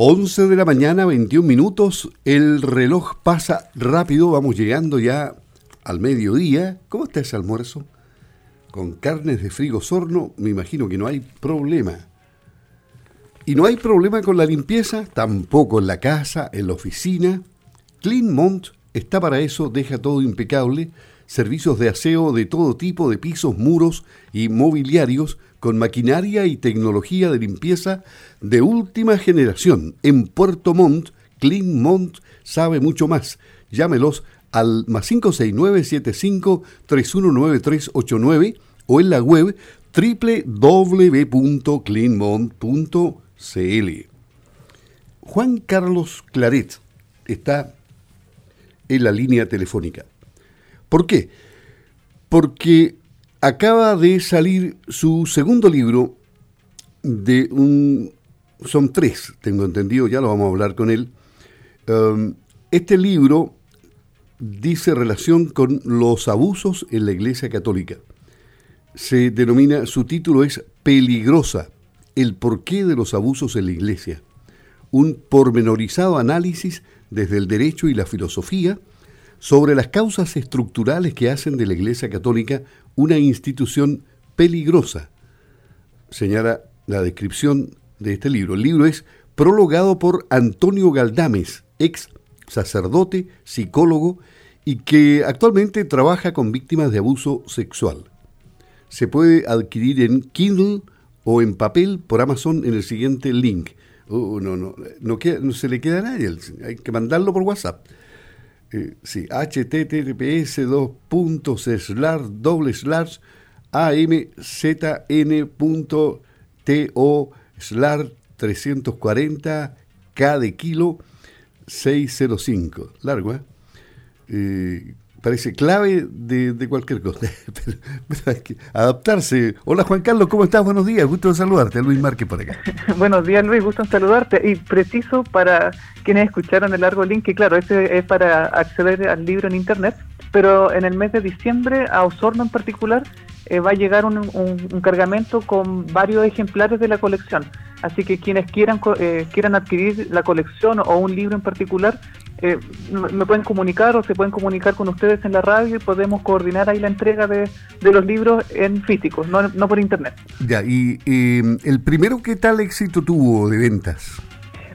11 de la mañana, 21 minutos. El reloj pasa rápido. Vamos llegando ya al mediodía. ¿Cómo está ese almuerzo? Con carnes de frigo sorno, me imagino que no hay problema. Y no hay problema con la limpieza, tampoco en la casa, en la oficina. Cleanmont está para eso, deja todo impecable. Servicios de aseo de todo tipo, de pisos, muros y mobiliarios con maquinaria y tecnología de limpieza de última generación. En Puerto Montt, Clean Montt sabe mucho más. Llámelos al más 569-75-319389 o en la web www.cleanmont.cl. Juan Carlos Claret está en la línea telefónica. ¿Por qué? Porque acaba de salir su segundo libro de un... Son tres, tengo entendido, ya lo vamos a hablar con él. Um, este libro dice relación con los abusos en la Iglesia Católica. Se denomina, su título es Peligrosa, el porqué de los abusos en la Iglesia. Un pormenorizado análisis desde el derecho y la filosofía sobre las causas estructurales que hacen de la Iglesia Católica una institución peligrosa. Señala la descripción de este libro. El libro es prologado por Antonio Galdames, ex sacerdote, psicólogo y que actualmente trabaja con víctimas de abuso sexual. Se puede adquirir en Kindle o en papel por Amazon en el siguiente link. Uh, no, no, no, no se le queda a nadie, hay que mandarlo por WhatsApp eh, sí, https dos puntos slash doble slash amzn.to slash 340 k de kilo 605. Largo, ¿eh? eh parece clave de, cualquier cosa. adaptarse. Hola Juan Carlos, ¿cómo estás? Buenos días, gusto de saludarte. Luis Márquez por acá. Buenos días Luis, gusto en saludarte. Y preciso para quienes escucharon el largo link, que claro, ese es para acceder al libro en internet, pero en el mes de diciembre a Osorno en particular eh, va a llegar un, cargamento con varios ejemplares de la colección. Así que quienes quieran, eh, quieran adquirir la colección o un libro en particular, eh, me pueden comunicar o se pueden comunicar con ustedes en la radio y podemos coordinar ahí la entrega de, los libros en físicos, no, no por internet. Ya, y el primero, ¿qué tal éxito tuvo de ventas?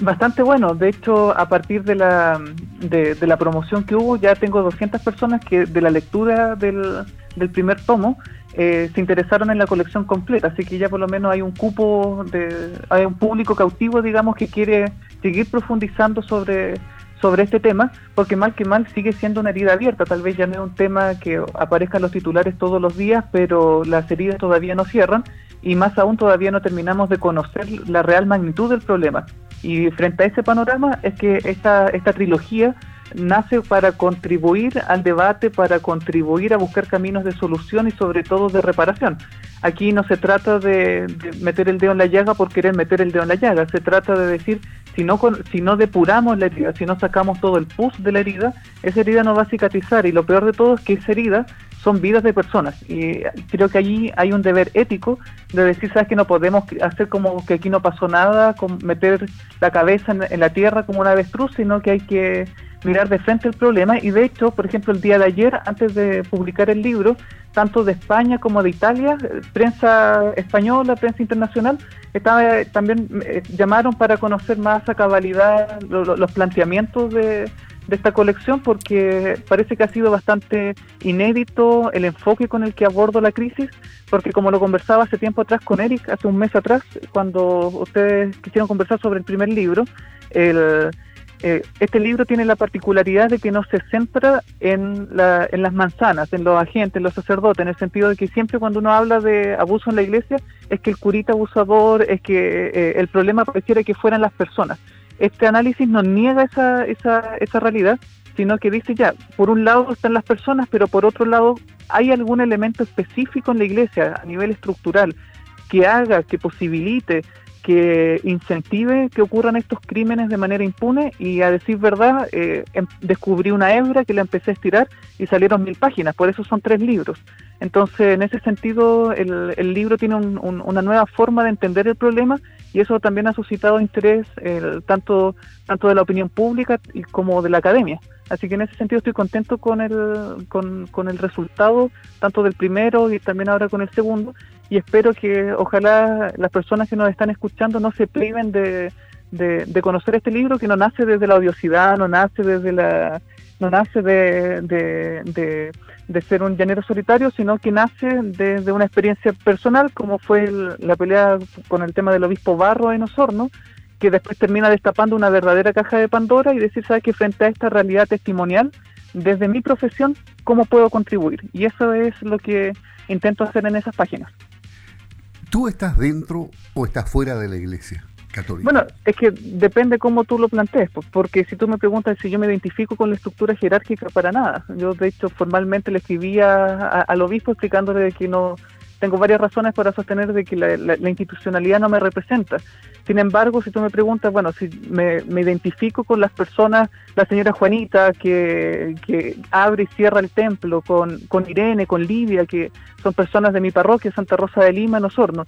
Bastante bueno, de hecho a partir de la, de, la promoción que hubo ya tengo 200 personas que de la lectura del, del primer tomo eh, se interesaron en la colección completa, así que ya por lo menos hay un cupo, de, hay un público cautivo, digamos, que quiere seguir profundizando sobre, sobre este tema, porque mal que mal sigue siendo una herida abierta, tal vez ya no es un tema que aparezca en los titulares todos los días, pero las heridas todavía no cierran y más aún todavía no terminamos de conocer la real magnitud del problema. Y frente a ese panorama es que esta, esta trilogía nace para contribuir al debate, para contribuir a buscar caminos de solución y sobre todo de reparación. Aquí no se trata de, meter el dedo en la llaga por querer meter el dedo en la llaga, se trata de decir, si no, si no depuramos la herida, si no sacamos todo el pus de la herida, esa herida no va a cicatrizar. Y lo peor de todo es que esa herida son vidas de personas. Y creo que allí hay un deber ético de decir, sabes que no podemos hacer como que aquí no pasó nada, meter la cabeza en la tierra como una avestruz, sino que hay que mirar de frente el problema. Y de hecho, por ejemplo, el día de ayer, antes de publicar el libro, tanto de España como de Italia, prensa española, prensa internacional, estaba, también eh, llamaron para conocer más a cabalidad los planteamientos de, de esta colección porque parece que ha sido bastante inédito el enfoque con el que abordo la crisis, porque como lo conversaba hace tiempo atrás con Eric, hace un mes atrás, cuando ustedes quisieron conversar sobre el primer libro, el, eh, este libro tiene la particularidad de que no se centra en, la, en las manzanas, en los agentes, en los sacerdotes, en el sentido de que siempre cuando uno habla de abuso en la iglesia es que el curita abusador, es que eh, el problema pareciera que fueran las personas. Este análisis no niega esa, esa, esa realidad, sino que dice ya, por un lado están las personas, pero por otro lado hay algún elemento específico en la iglesia a nivel estructural que haga, que posibilite que incentive que ocurran estos crímenes de manera impune y a decir verdad, eh, em, descubrí una hebra que la empecé a estirar y salieron mil páginas, por eso son tres libros. Entonces, en ese sentido, el, libro tiene una nueva forma de entender el problema y eso también ha suscitado interés tanto, tanto de la opinión pública como de la academia. Así que en ese sentido estoy contento con el, con, el resultado, tanto del primero y también ahora con el segundo, y espero que ojalá las personas que nos están escuchando no se priven de, de, conocer este libro que no nace desde la odiosidad, no nace desde la no nace de, de, ser un llanero solitario, sino que nace desde una experiencia personal, como fue la pelea con el tema del obispo Barro en Osorno, que después termina destapando una verdadera caja de Pandora y decir, ¿sabes que frente a esta realidad testimonial, desde mi profesión, cómo puedo contribuir? Y eso es lo que intento hacer en esas páginas. ¿Tú estás dentro o estás fuera de la iglesia? Católica. Bueno, es que depende cómo tú lo plantees, porque si tú me preguntas si yo me identifico con la estructura jerárquica, para nada. Yo, de hecho, formalmente le escribía al obispo explicándole que no, tengo varias razones para sostener de que la, institucionalidad no me representa. Sin embargo, si tú me preguntas, bueno, si me, identifico con las personas, la señora Juanita que, abre y cierra el templo, con, con Irene, con Lidia, que son personas de mi parroquia, Santa Rosa de Lima, en Osorno,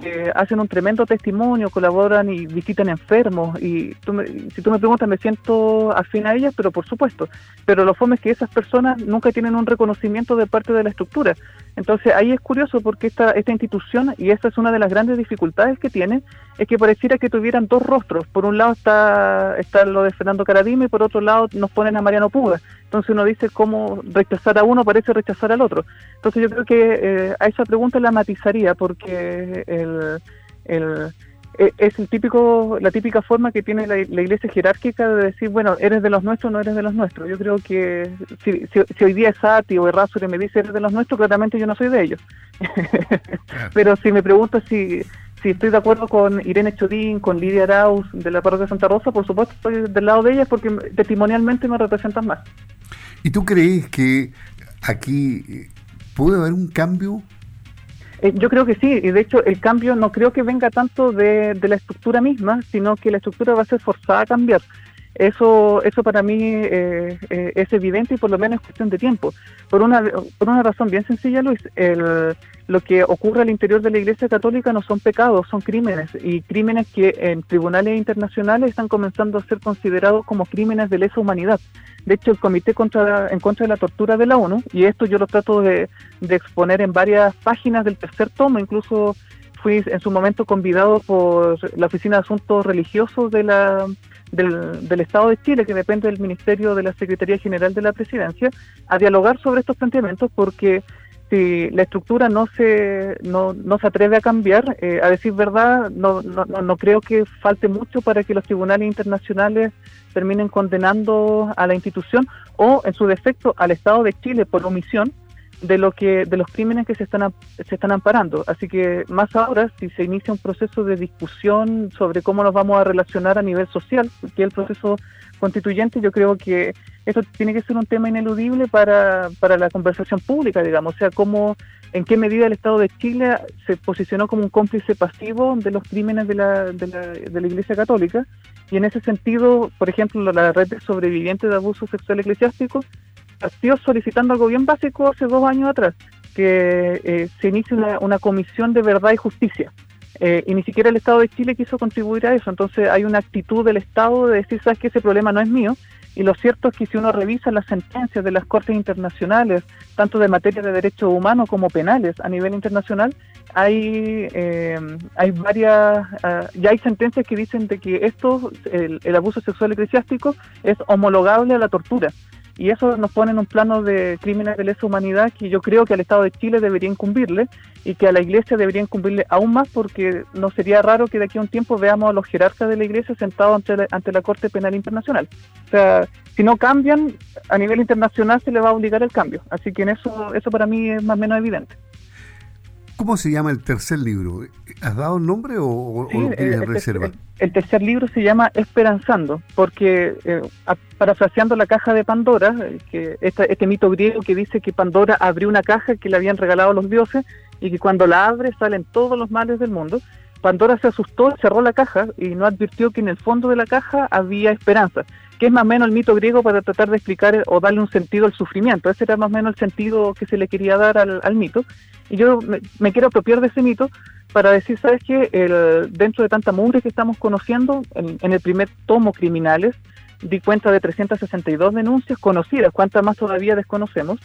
que hacen un tremendo testimonio, colaboran y visitan enfermos. Y si tú me preguntas, me siento afín a ellas, pero por supuesto. Pero lo fome es que esas personas nunca tienen un reconocimiento de parte de la estructura. Entonces ahí es curioso porque esta, esta institución, y esta es una de las grandes dificultades que tiene, es que pareciera que tuvieran dos rostros. Por un lado está, está lo de Fernando Caradime y por otro lado nos ponen a Mariano Puga. Entonces uno dice cómo rechazar a uno parece rechazar al otro. Entonces yo creo que eh, a esa pregunta la matizaría porque el, el e, es el típico, la típica forma que tiene la, iglesia jerárquica de decir, bueno, eres de los nuestros o no eres de los nuestros. Yo creo que si, si, hoy día es Sati o Errázuriz me dice eres de los nuestros, claramente yo no soy de ellos. Pero si me preguntas si, si estoy de acuerdo con Irene Chodín, con Lidia Arauz de la parroquia Santa Rosa, por supuesto estoy del lado de ellas porque testimonialmente me representan más. ¿Y tú crees que aquí puede haber un cambio? Eh, yo creo que sí, y de hecho el cambio no creo que venga tanto de, la estructura misma, sino que la estructura va a ser forzada a cambiar. Eso, eso para mí eh, eh, es evidente y por lo menos es cuestión de tiempo. Por una, por una razón bien sencilla, Luis, el, lo que ocurre al interior de la Iglesia Católica no son pecados, son crímenes, y crímenes que en tribunales internacionales están comenzando a ser considerados como crímenes de lesa humanidad. De hecho, el Comité contra, en contra de la Tortura de la ONU, y esto yo lo trato de, exponer en varias páginas del tercer tomo, incluso fui en su momento convidado por la Oficina de Asuntos Religiosos de la, del, del, Estado de Chile, que depende del Ministerio de la Secretaría General de la Presidencia, a dialogar sobre estos planteamientos porque si la estructura no se, no, no se atreve a cambiar, eh, a decir verdad, no, no, no creo que falte mucho para que los tribunales internacionales terminen condenando a la institución o, en su defecto, al Estado de Chile por omisión de lo que de los crímenes que se están se están amparando. Así que más ahora, si se inicia un proceso de discusión sobre cómo nos vamos a relacionar a nivel social, que el proceso constituyente, yo creo que esto tiene que ser un tema ineludible para, para la conversación pública, digamos, o sea, cómo, en qué medida el Estado de Chile se posicionó como un cómplice pasivo de los crímenes de la, de la, de la Iglesia Católica, y en ese sentido, por ejemplo, la red de sobrevivientes de abuso sexual eclesiástico partió solicitando algo bien básico hace dos años atrás, que eh, se inicie una, comisión de verdad y justicia. Eh, y ni siquiera el Estado de Chile quiso contribuir a eso. Entonces hay una actitud del Estado de decir, sabes que ese problema no es mío. Y lo cierto es que si uno revisa las sentencias de las Cortes Internacionales, tanto de materia de derechos humanos como penales a nivel internacional, hay, eh, hay varias, uh, ya hay sentencias que dicen de que esto, el abuso sexual eclesiástico, es homologable a la tortura y eso nos pone en un plano de crímenes de lesa humanidad que yo creo que al Estado de Chile debería incumbirle y que a la Iglesia debería incumbirle aún más porque no sería raro que de aquí a un tiempo veamos a los jerarcas de la Iglesia sentados ante la, ante la Corte Penal Internacional. O sea, si no cambian, a nivel internacional se le va a obligar el cambio. Así que en eso, eso para mí es más o menos evidente. ¿Cómo se llama el tercer libro? ¿Has dado un nombre o, lo tienes en reserva? El, tercer libro se llama Esperanzando, porque eh, parafraseando la caja de Pandora, eh, que este mito griego que dice que Pandora abrió una caja que le habían regalado los dioses y que cuando la abre salen todos los males del mundo. Pandora se asustó, cerró la caja y no advirtió que en el fondo de la caja había esperanza, que es más o menos el mito griego para tratar de explicar o darle un sentido al sufrimiento. Ese era más o menos el sentido que se le quería dar al, mito. Y yo me, quiero apropiar de ese mito para decir, ¿sabes qué? El, dentro de tanta mugre que estamos conociendo, en, el primer tomo Criminales, di cuenta de 362 denuncias conocidas, cuántas más todavía desconocemos,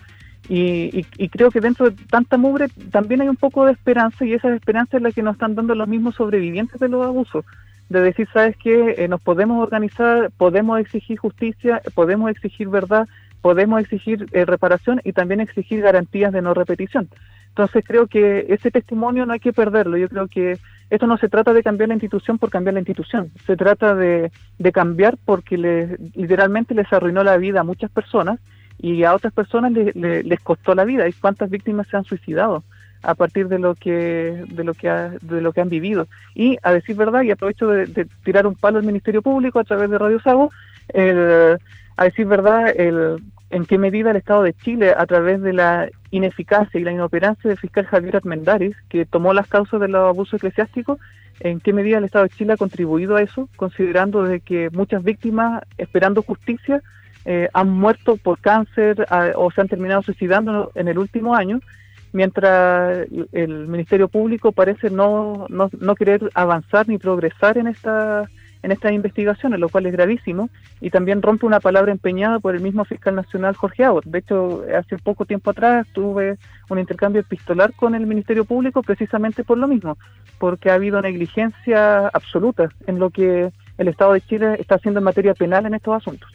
y, creo que dentro de tanta mugre también hay un poco de esperanza, y esa esperanza es la que nos están dando los mismos sobrevivientes de los abusos, de decir, ¿sabes qué? Eh, nos podemos organizar, podemos exigir justicia, podemos exigir verdad, podemos exigir eh, reparación y también exigir garantías de no repetición. Entonces creo que ese testimonio no hay que perderlo. Yo creo que esto no se trata de cambiar la institución por cambiar la institución. Se trata de, cambiar porque literalmente les arruinó la vida a muchas personas y a otras personas les costó la vida. ¿Y cuántas víctimas se han suicidado a partir de lo que de lo que de lo que han vivido? Y a decir verdad, y aprovecho de, tirar un palo al Ministerio Público a través de Radio Sago, a decir verdad, el, en qué medida el Estado de Chile, a través de la ineficacia y la inoperancia del fiscal Javier Armendáriz, que tomó las causas de los abusos eclesiásticos, en qué medida el Estado de Chile ha contribuido a eso, considerando de que muchas víctimas, esperando justicia, eh, han muerto por cáncer o se han terminado suicidando en el último año, mientras el Ministerio Público parece no, no, no querer avanzar ni progresar en esta en estas investigaciones, lo cual es gravísimo, y también rompe una palabra empeñada por el mismo fiscal nacional Jorge Abbott. De hecho, hace poco tiempo atrás tuve un intercambio epistolar con el Ministerio Público precisamente por lo mismo, porque ha habido negligencia absoluta en lo que el Estado de Chile está haciendo en materia penal en estos asuntos.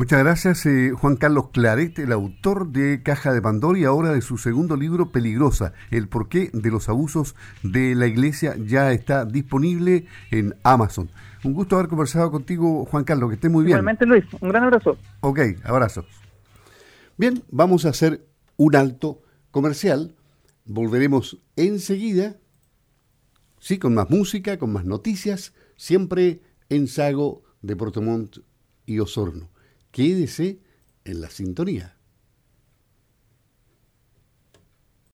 Muchas gracias, eh, Juan Carlos Claret, el autor de Caja de Pandora y ahora de su segundo libro, Peligrosa, el porqué de los abusos de la iglesia, ya está disponible en Amazon. Un gusto haber conversado contigo, Juan Carlos, que esté muy bien. Igualmente, Luis, un gran abrazo. Ok, abrazos. Bien, vamos a hacer un alto comercial. Volveremos enseguida, sí, con más música, con más noticias, siempre en Sago de Portomont y Osorno. Quédese en la sintonía.